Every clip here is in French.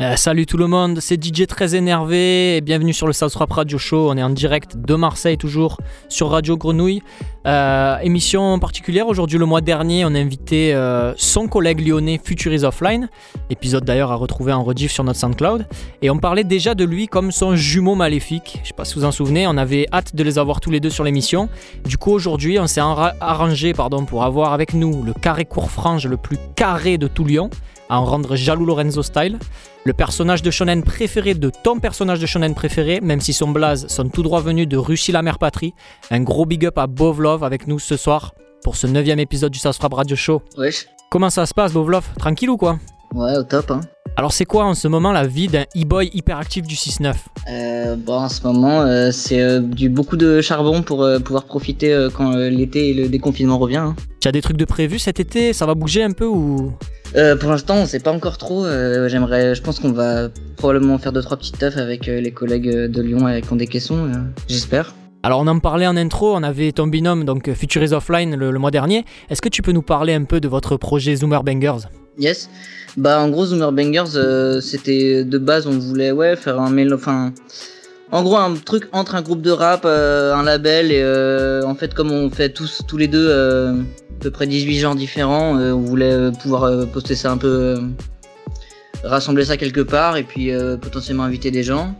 Euh, salut tout le monde, c'est DJ très énervé et bienvenue sur le South Rap Radio Show. On est en direct de Marseille toujours sur Radio Grenouille. Euh, émission particulière aujourd'hui le mois dernier, on a invité euh, son collègue lyonnais Futuris Offline, épisode d'ailleurs à retrouver en rediff sur notre SoundCloud. Et on parlait déjà de lui comme son jumeau maléfique. Je sais pas si vous en souvenez, on avait hâte de les avoir tous les deux sur l'émission. Du coup aujourd'hui on s'est arrangé pardon, pour avoir avec nous le carré court frange le plus carré de tout Lyon à en rendre jaloux Lorenzo Style. Le personnage de shonen préféré de ton personnage de shonen préféré, même si son blaze sonne tout droit venu de Russie la mère patrie. Un gros big up à Bovlov avec nous ce soir pour ce neuvième épisode du Frap Radio Show. Wesh. Comment ça se passe Bovlov? Tranquille ou quoi? Ouais, au top hein. Alors c'est quoi en ce moment la vie d'un e-boy hyperactif du 6-9 euh, Bon en ce moment euh, c'est euh, du beaucoup de charbon pour euh, pouvoir profiter quand l'été et le déconfinement revient. Hein. Tu as des trucs de prévu cet été? Ça va bouger un peu ou? Euh, pour l'instant, on sait pas encore trop. J'aimerais, je pense qu'on va probablement faire deux trois petites teufs avec les collègues de Lyon avec des caissons. J'espère. Alors on en parlait en intro, on avait ton binôme donc Futuris Offline le, mois dernier. Est-ce que tu peux nous parler un peu de votre projet Zoomer Bangers? Yes. Bah en gros Zoomer Bangers, c'était de base on voulait ouais faire un mél, enfin en gros un truc entre un groupe de rap, un label et en fait comme on fait tous tous les deux à peu près 18 genres différents. Euh, on voulait euh, pouvoir euh, poster ça un peu, rassembler ça quelque part et puis potentiellement inviter des gens.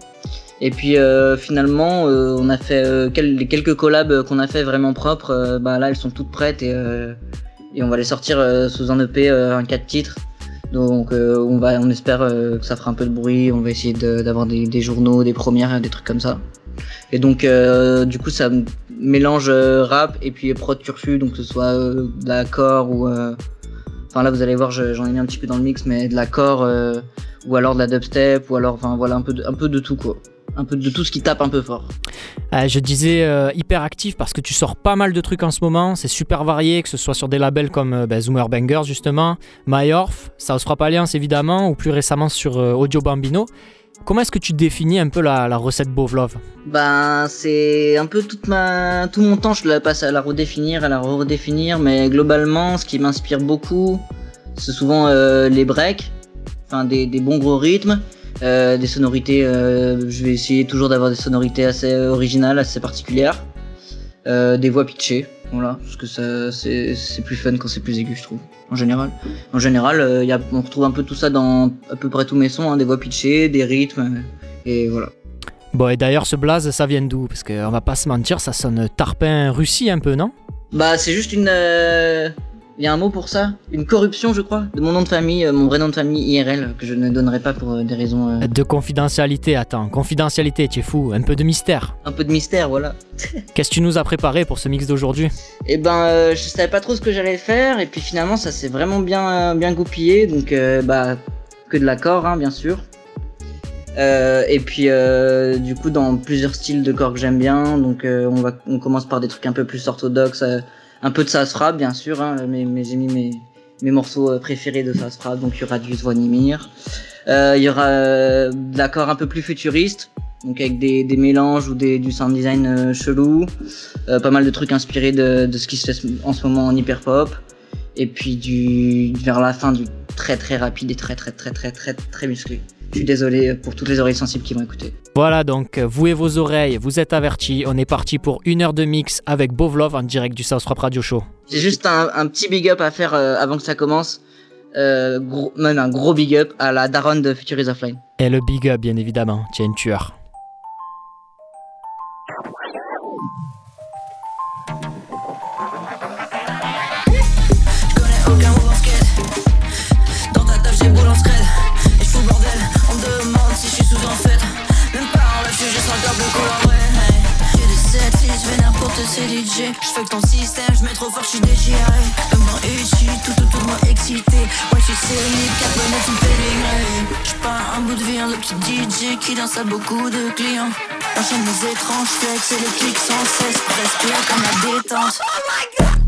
Et puis finalement, on a fait les quelques collabs qu'on a fait vraiment propres. bah là, elles sont toutes prêtes et, et on va les sortir sous un EP, un 4 titres. Donc on va, on espère que ça fera un peu de bruit. On va essayer d'avoir des, journaux, des premières, des trucs comme ça. Et donc du coup ça mélange euh, rap et puis prod turfu, donc ce soit euh, de l'accord ou. Euh, enfin là vous allez voir, j'en ai mis un petit peu dans le mix, mais de l'accord ou alors de la dubstep ou alors enfin voilà un peu un peu de tout quoi un peu de tout ce qui tape un peu fort. je disais hyper actif parce que tu sors pas mal de trucs en ce moment, c'est super varié, que ce soit sur des labels comme bah, Zoomer Bangers justement, MyOrf, South Frappe Alliance évidemment, ou plus récemment sur Audio Bambino. Comment est-ce que tu définis un peu la, recette Bovlov Ben, c'est un peu toute ma, tout mon temps, je la passe à la redéfinir, à la redéfinir, mais globalement, ce qui m'inspire beaucoup, c'est souvent euh, les breaks, enfin des, bons gros rythmes, euh, des sonorités. Euh, je vais essayer toujours d'avoir des sonorités assez originales, assez particulières, des voix pitchées. Voilà, parce que ça, c'est, plus fun quand c'est plus aigu, je trouve. En général, en général, euh, y a, on retrouve un peu tout ça dans à peu près tous mes sons, hein, des voix pitchées, des rythmes, et voilà. Bon, et d'ailleurs, ce blaze, ça vient d'où? Parce qu'on va pas se mentir, ça sonne tarpin Russie un peu, non? Bah, c'est juste une. Il y a un mot pour ça? Une corruption, je crois, de mon nom de famille, euh, mon vrai nom de famille IRL, que je ne donnerai pas pour euh, des raisons. Euh, de confidentialité, attends. Confidentialité, tu es fou. Un peu de mystère. Un peu de mystère, voilà. Qu'est-ce que tu nous as préparé pour ce mix d'aujourd'hui? Eh ben, je savais pas trop ce que j'allais faire, et puis finalement, ça s'est vraiment bien, bien goupillé, donc bah, que de l'accord, hein, bien sûr. et puis du coup dans plusieurs styles de corps que j'aime bien donc on va on commence par des trucs un peu plus orthodoxes un peu de Sasfra, bien sûr, hein, mais, j'ai mis mes, mes morceaux euh, préférés de Sasfra, donc il y aura du Zvonimir. Euh, il y aura euh, de l'accord un peu plus futuriste, donc avec des, des mélanges ou des, du sound design euh, chelou, euh, pas mal de trucs inspirés de, de ce qui se fait en ce moment en hyper pop, et puis du vers la fin du très très rapide et très très très très très, très musclé. Je suis désolé pour toutes les oreilles sensibles qui vont écouter. Voilà donc, vous et vos oreilles, vous êtes avertis. On est parti pour une heure de mix avec Bovlov en direct du South Rap Radio Show. J'ai juste un, petit big up à faire euh, avant que ça commence. Euh, gros, même un gros big up à la daronne de Future is Offline. Et le big up, bien évidemment. Tiens, une tueur. DJ Je fais que ton système, je mets trop fort, je suis déchiré. Demain ici, tout autour de moi excité. Ouais, je suis quatre bonnettes, une pédigrée Je pas un bout de vie, un petit DJ qui danse à beaucoup de clients. Enchaîne les étranges flex et les clics sans cesse. Presque comme la détente. Oh my god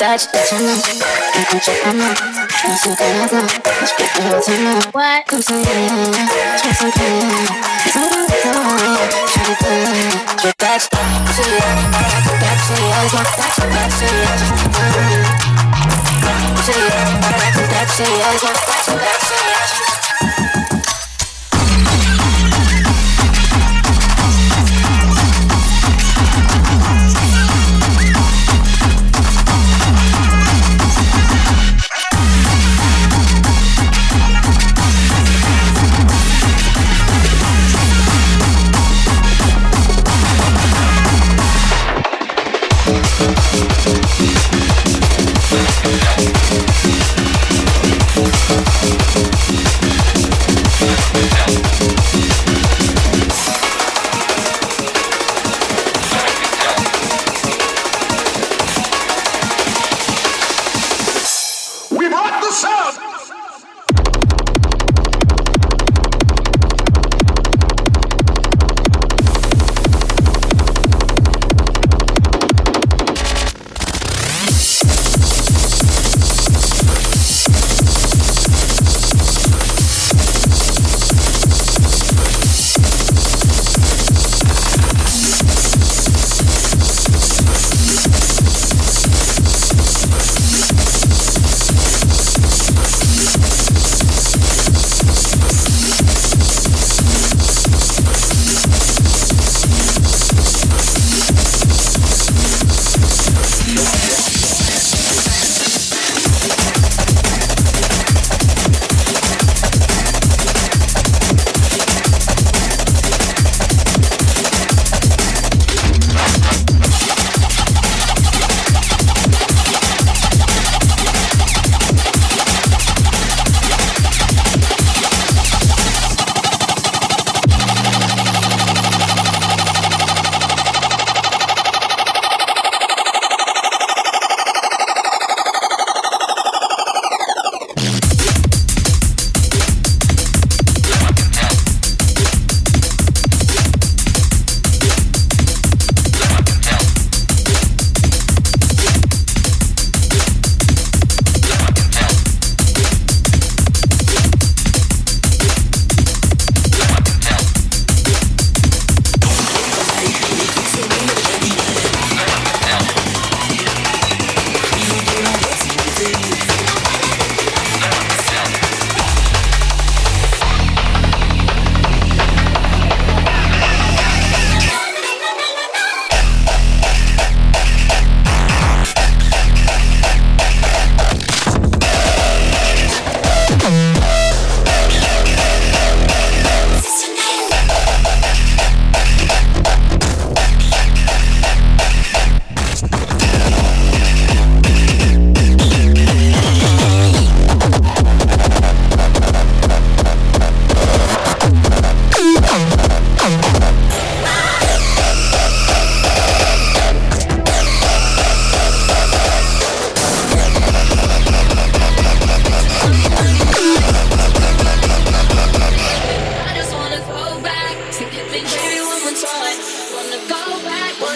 pu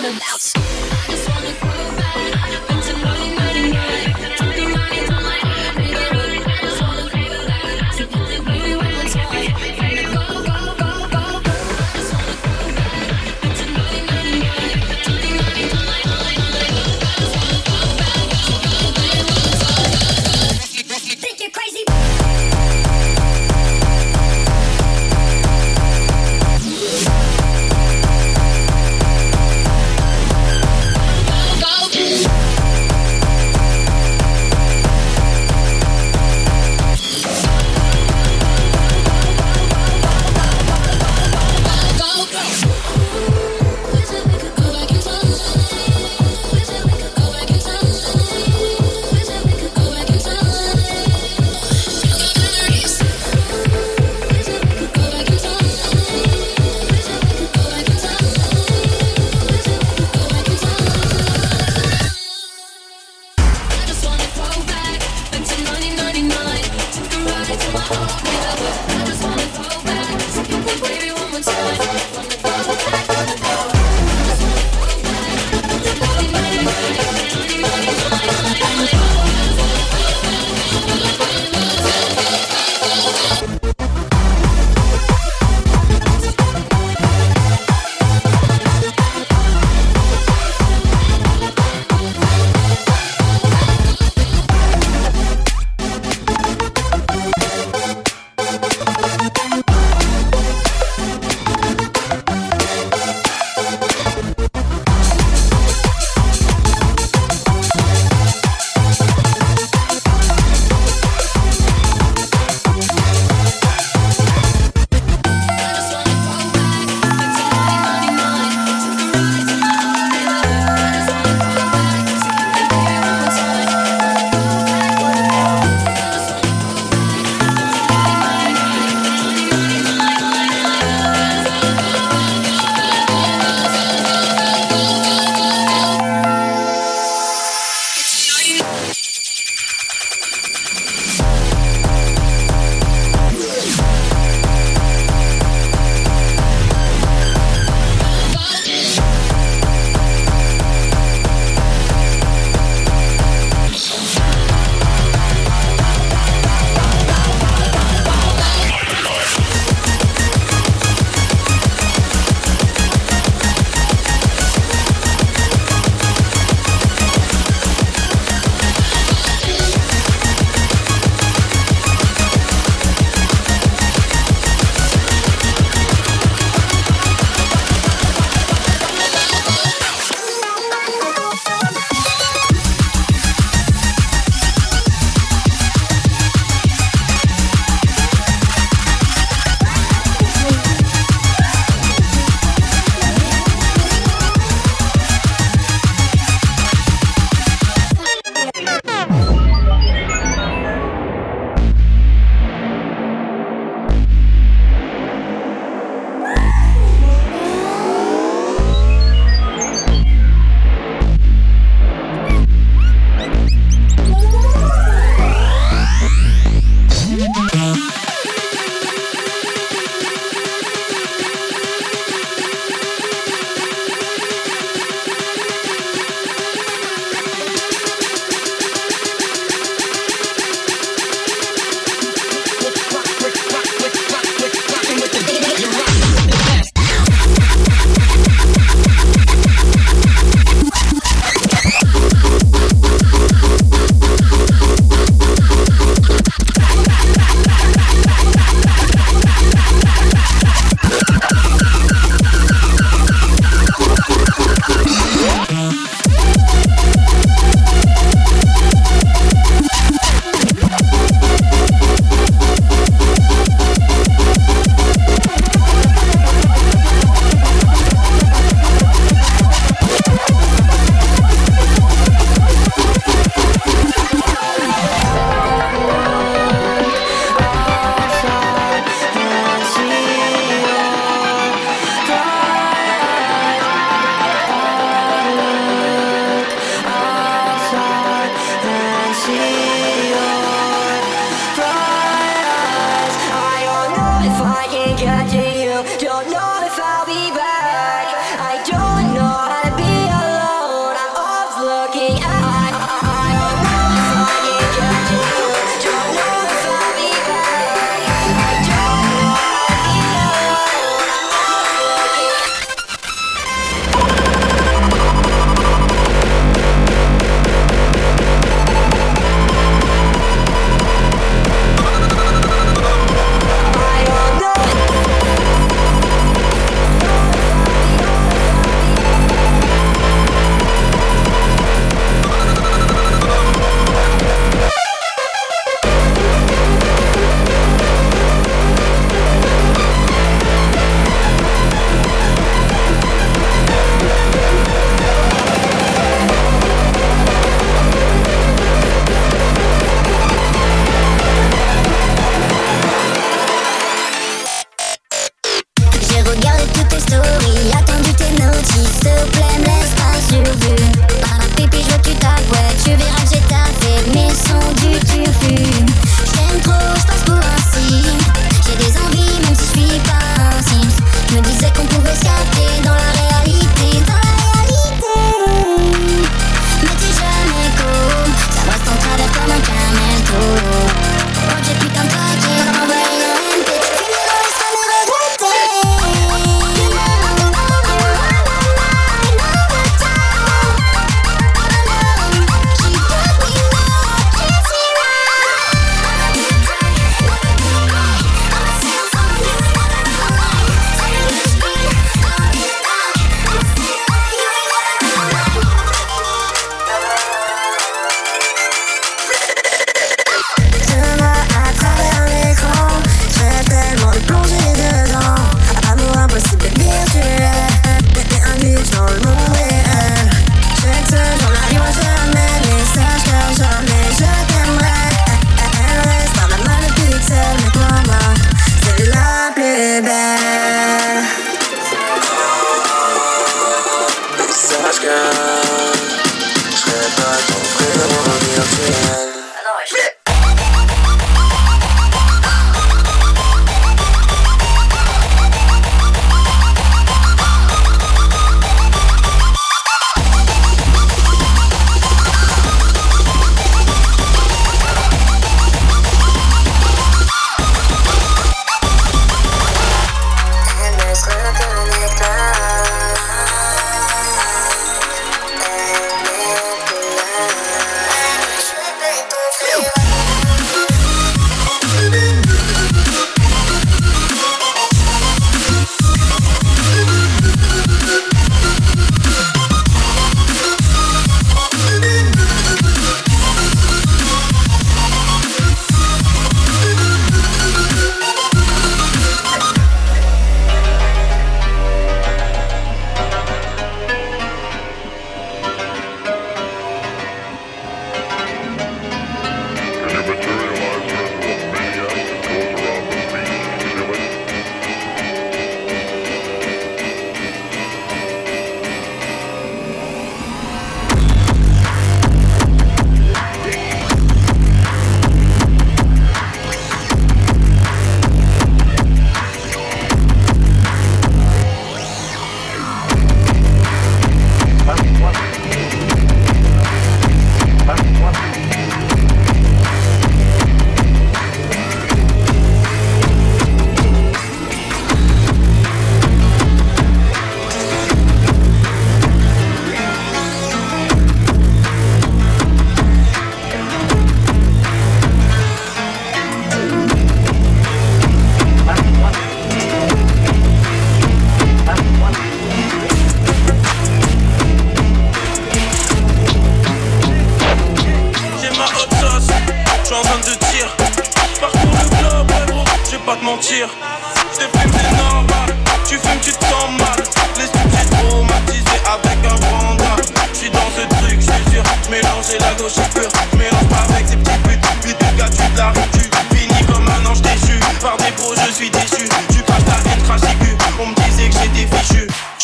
about.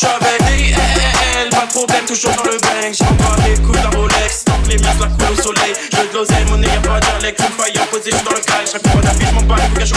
J'avais dit, eh, eh, eh, elle, pas de problème, toujours dans le bang. J'envoie des coups d'un Rolex, tant que les miens la coulent au soleil. Je de l'oseille, mon nez, y'a pas d'Alex, une faille posée dans le caille. Je réponds rapidement, pas les bougages.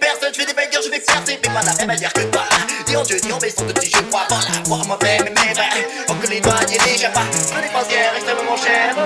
personne, je fais des bagarres, je vais percer, mais pas la même manière que toi. Dis en Dieu, dis en baissant de petits, je crois, voilà, moi, moi-même, mes rêves. Encore les doigts, les échappes, je des croisières extrêmement chères.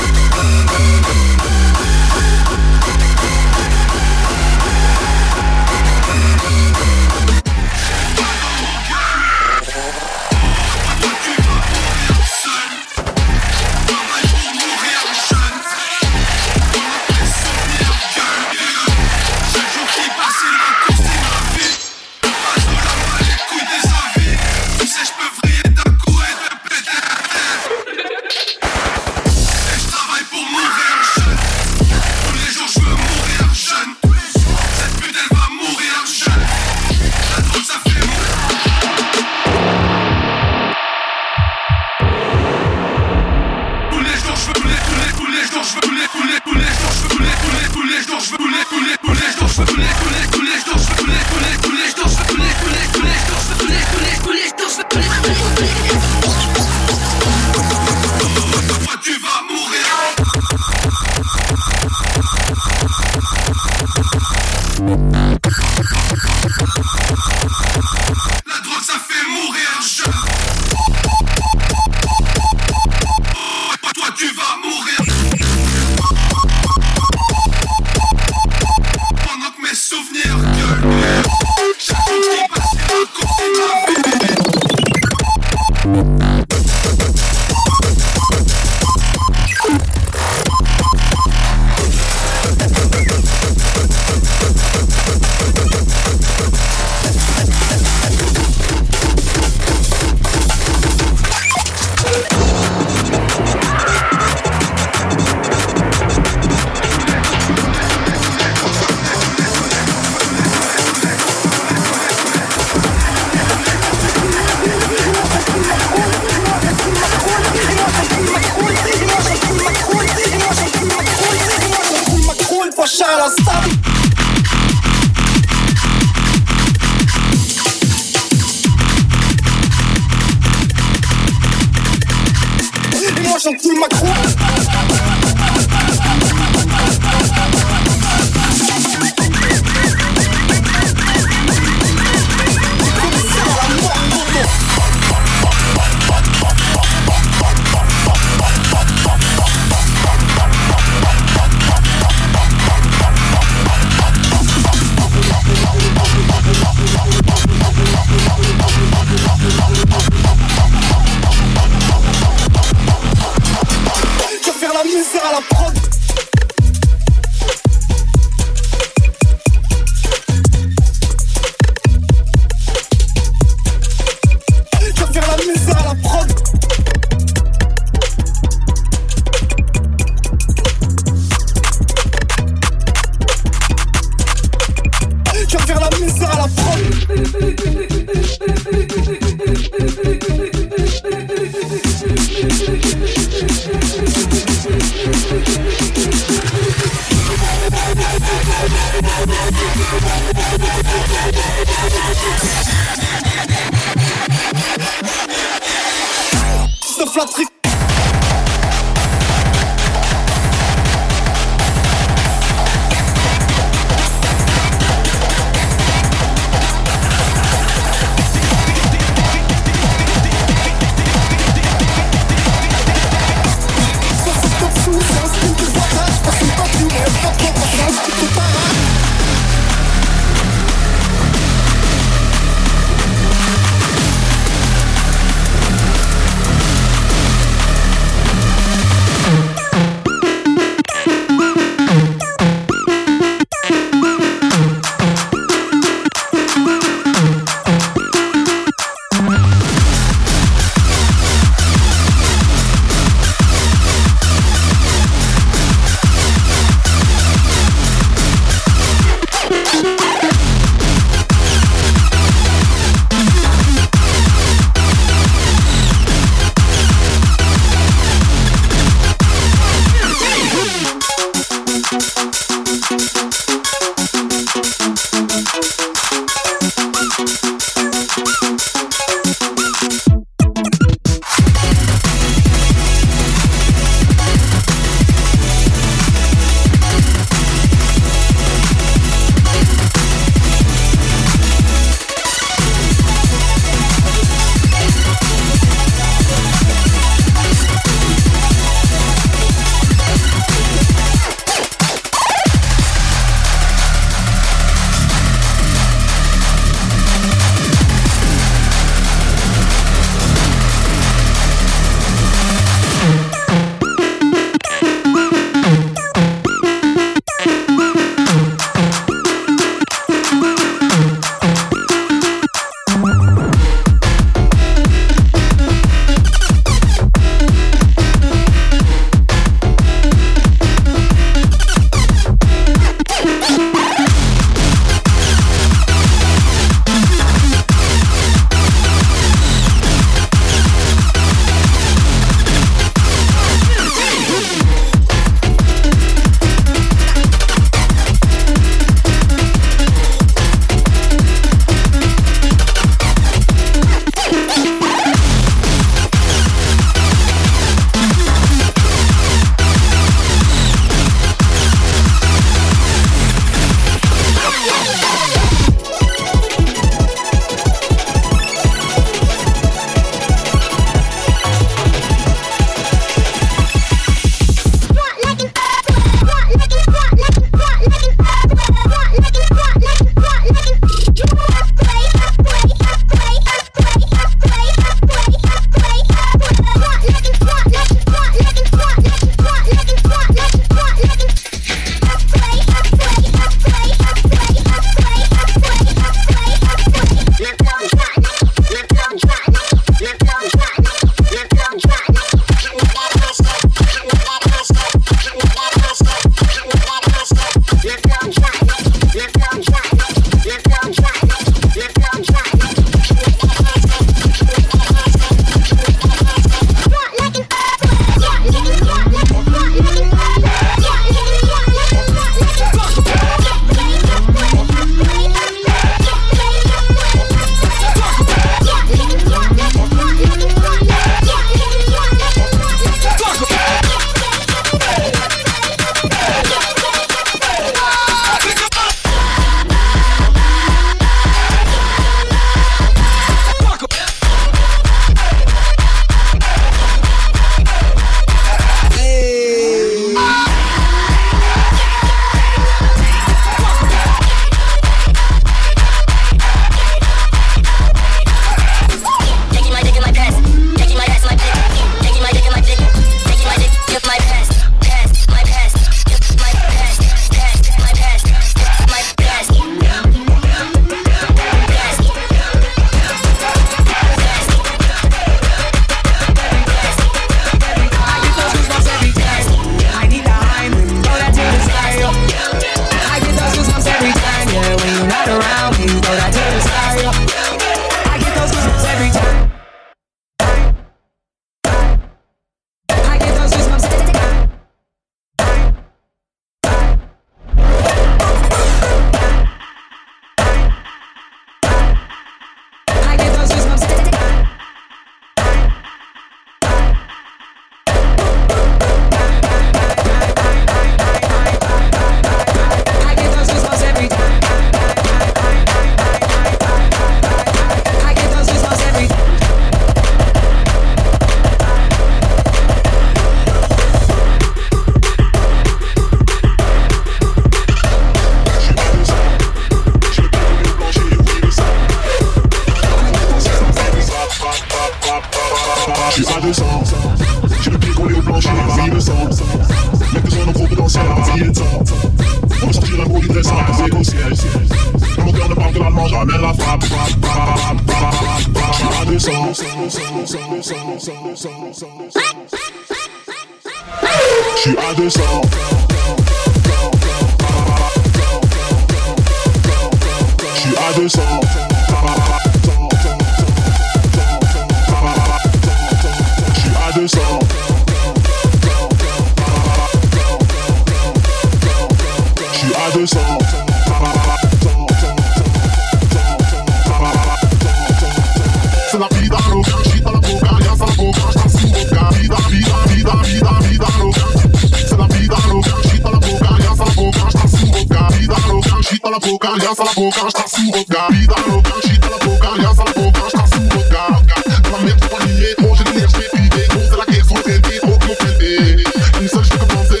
boca e essa boca está surrogar. Vida arrogante da boca e essa boca está surrogar. Pela mente com ninguém, hoje ninguém se pide. Ou será que isso ofende ou que ofende? Eu não sei o que eu pensei.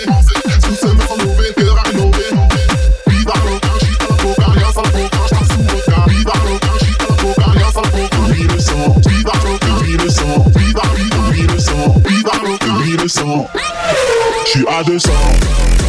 Se você me falou bem, que não ver. Vida arrogante da boca e essa boca está surrogar. Vida arrogante da boca e essa boca. Vira o som, vida arrogante, vira o som. Vida, vida, vira o som. Vida arrogante, vira o som. Tu as.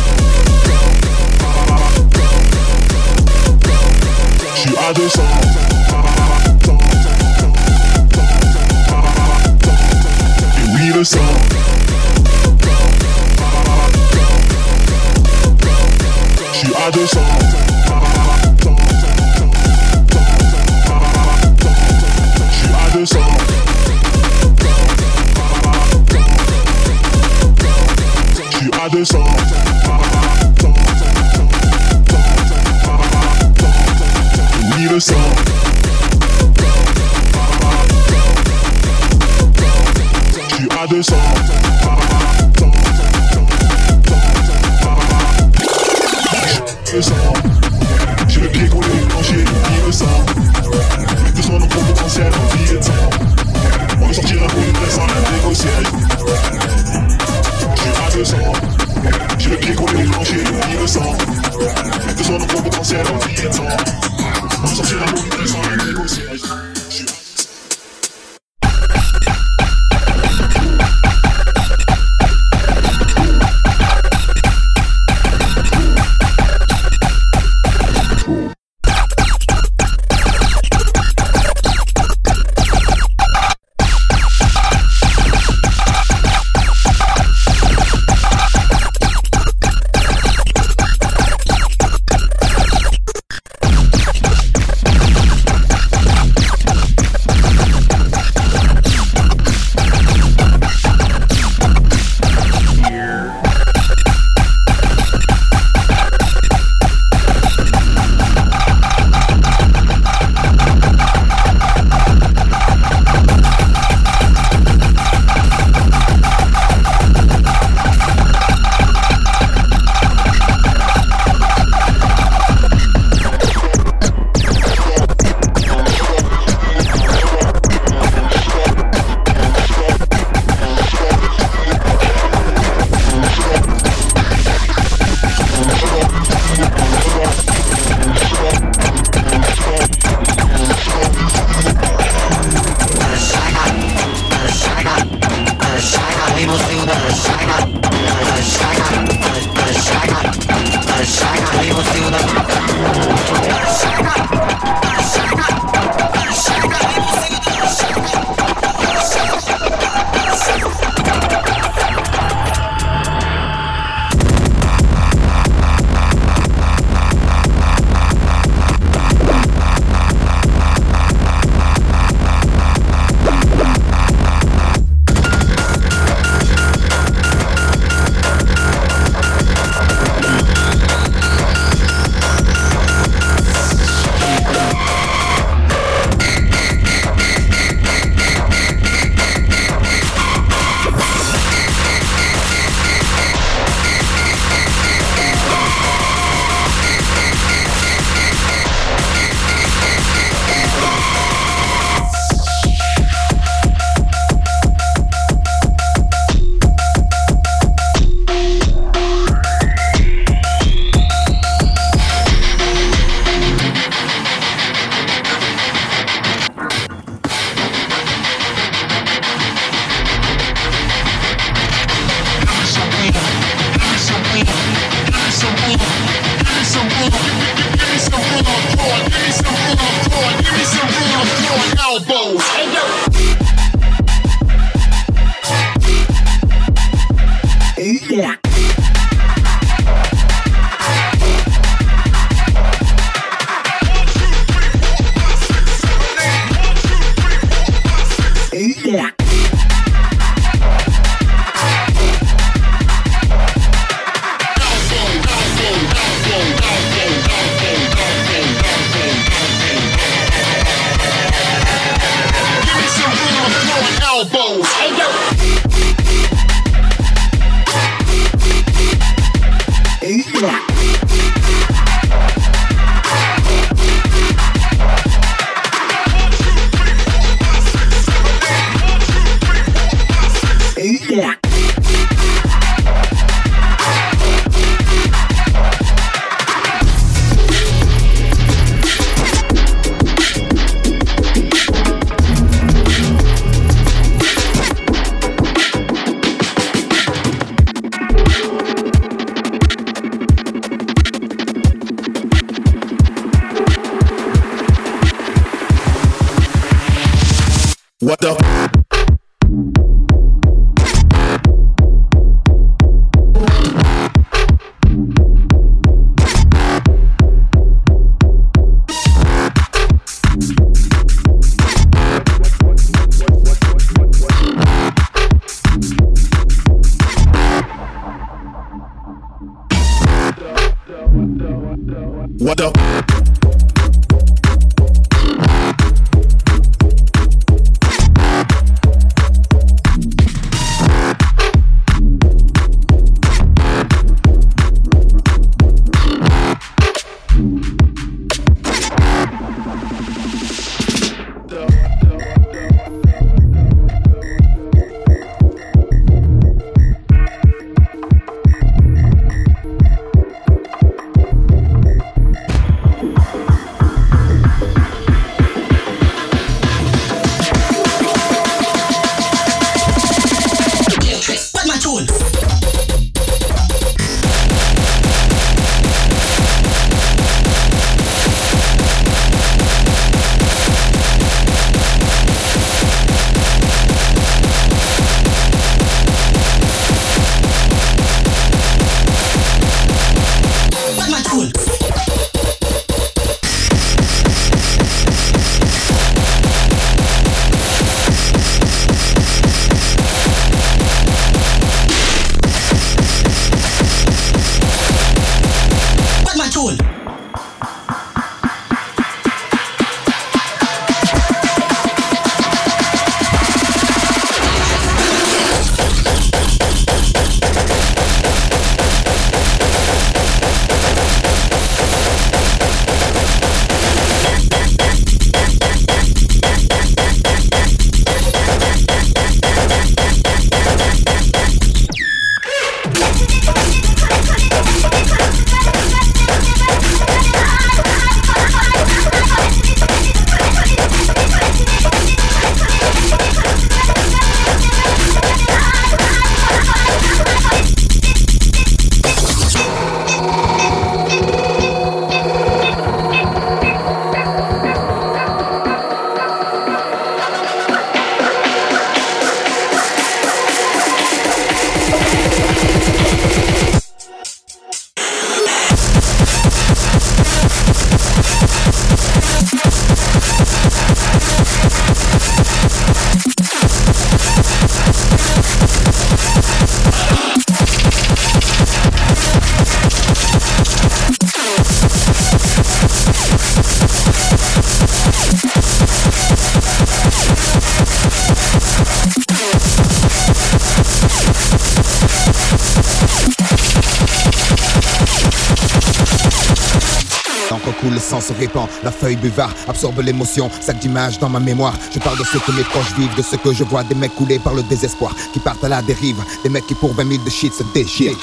Feuille buvard absorbe l'émotion, sac d'images dans ma mémoire. Je parle de ce que mes proches vivent, de ce que je vois, des mecs coulés par le désespoir, qui partent à la dérive, des mecs qui pour 20 000 de shit se déchirent.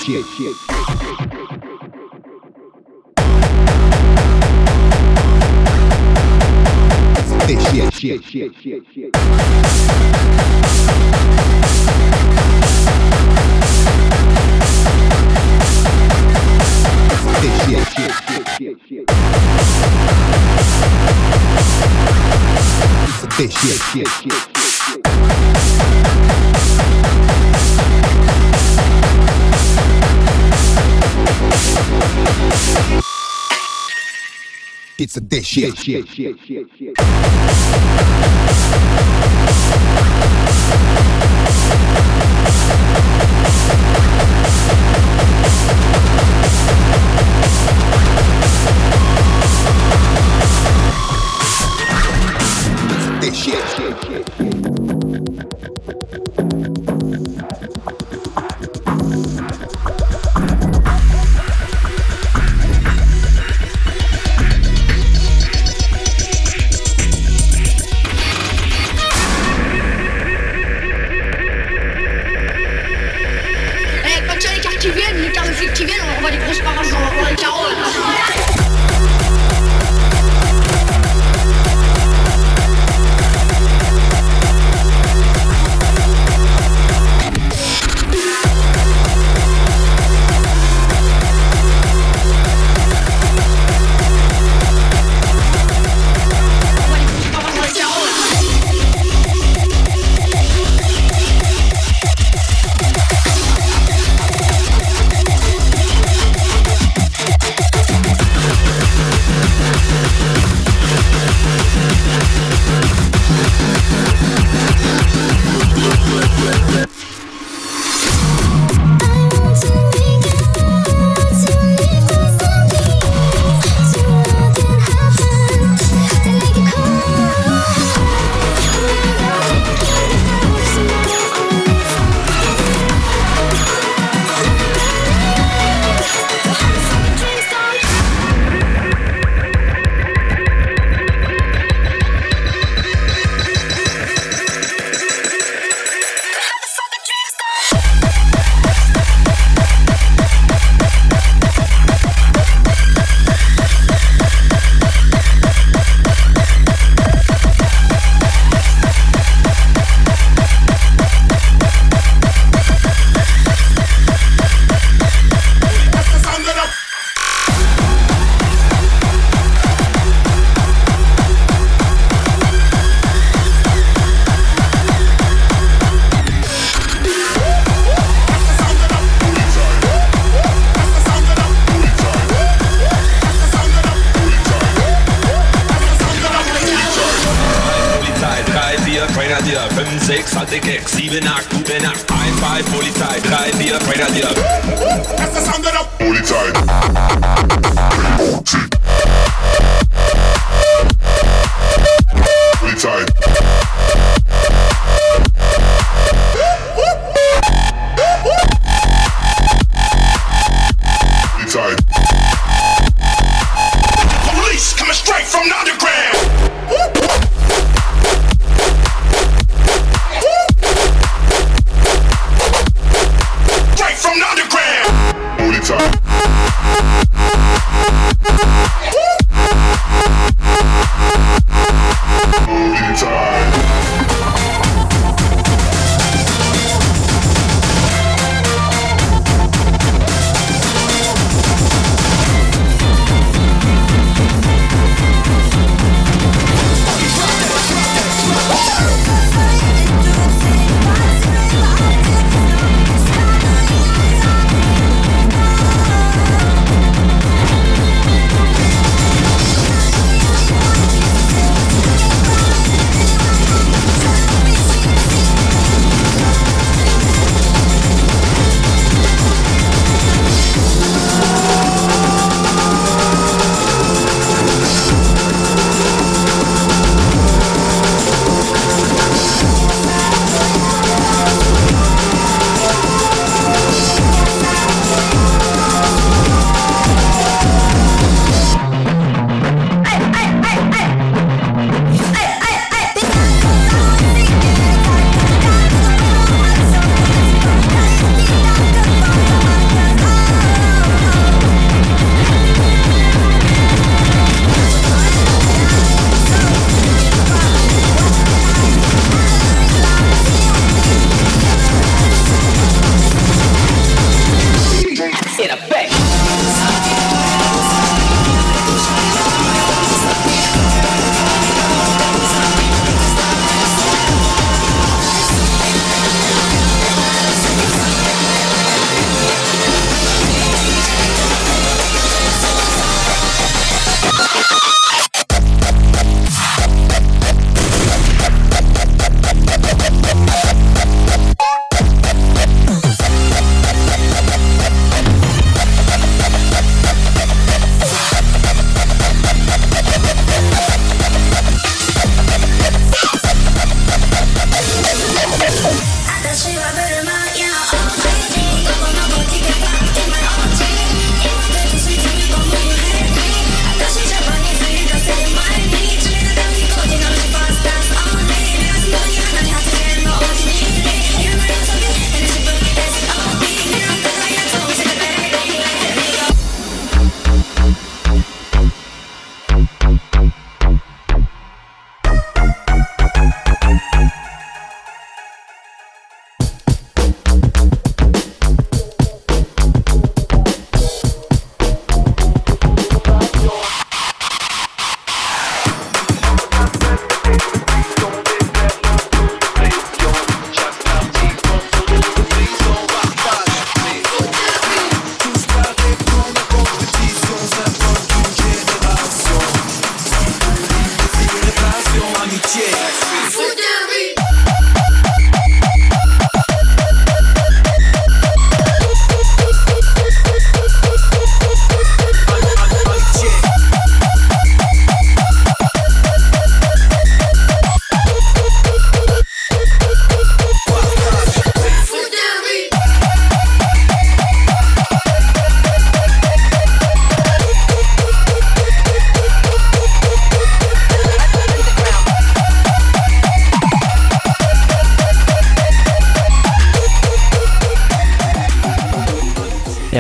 This shit, shit, shit, shit, It's a dish shit, shit, shit, shit, shit.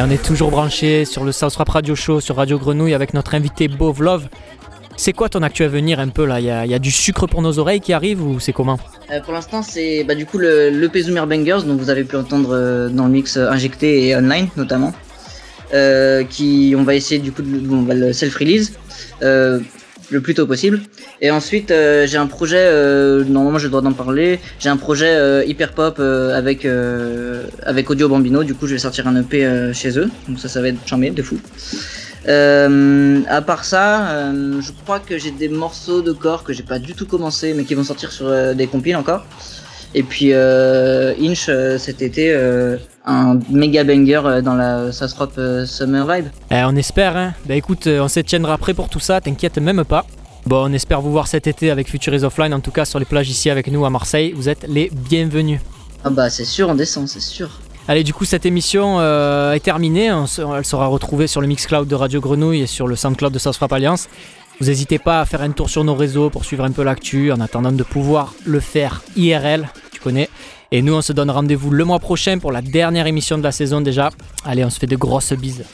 On est toujours branché sur le South Rap Radio Show sur Radio Grenouille avec notre invité Bove. C'est quoi ton actu à venir un peu là? Il y, a- du sucre pour nos oreilles qui arrive ou c'est comment? Euh, pour l'instant, c'est bah, du coup le, le Bangers, dont vous avez pu entendre euh, dans le mix euh, injecté et online notamment. Qui on va essayer du coup de bon, on va le self-release euh, le plus tôt possible. Et ensuite, euh, j'ai un projet, euh, normalement j'ai le droit d'en parler, j'ai un projet euh, hyper pop euh, avec, euh, avec Audio Bambino, du coup je vais sortir un EP euh, chez eux, donc ça, ça va être chambé, de fou. À part ça, je crois que j'ai des morceaux de corps que j'ai pas du tout commencé, mais qui vont sortir sur des compiles encore. Et puis Inch cet été, un méga banger euh, dans la Sasrop euh, Summer Vibe. Eh, on espère, hein. Bah écoute, euh, on se tiendra après pour tout ça, t'inquiète même pas. Bon, on espère vous voir cet été avec Future is Offline, en tout cas sur les plages ici avec nous à Marseille. Vous êtes les bienvenus. Ah bah c'est sûr, on descend, c'est sûr. Allez, du coup, cette émission euh, est terminée. On se- elle sera retrouvée sur le Mixcloud de Radio Grenouille et sur le Soundcloud de Frappe Alliance. Vous n'hésitez pas à faire un tour sur nos réseaux pour suivre un peu l'actu en attendant de pouvoir le faire IRL, connais. Et nous, on se donne rendez-vous le mois prochain pour la dernière émission de la saison déjà. Allez, on se fait de grosses bises.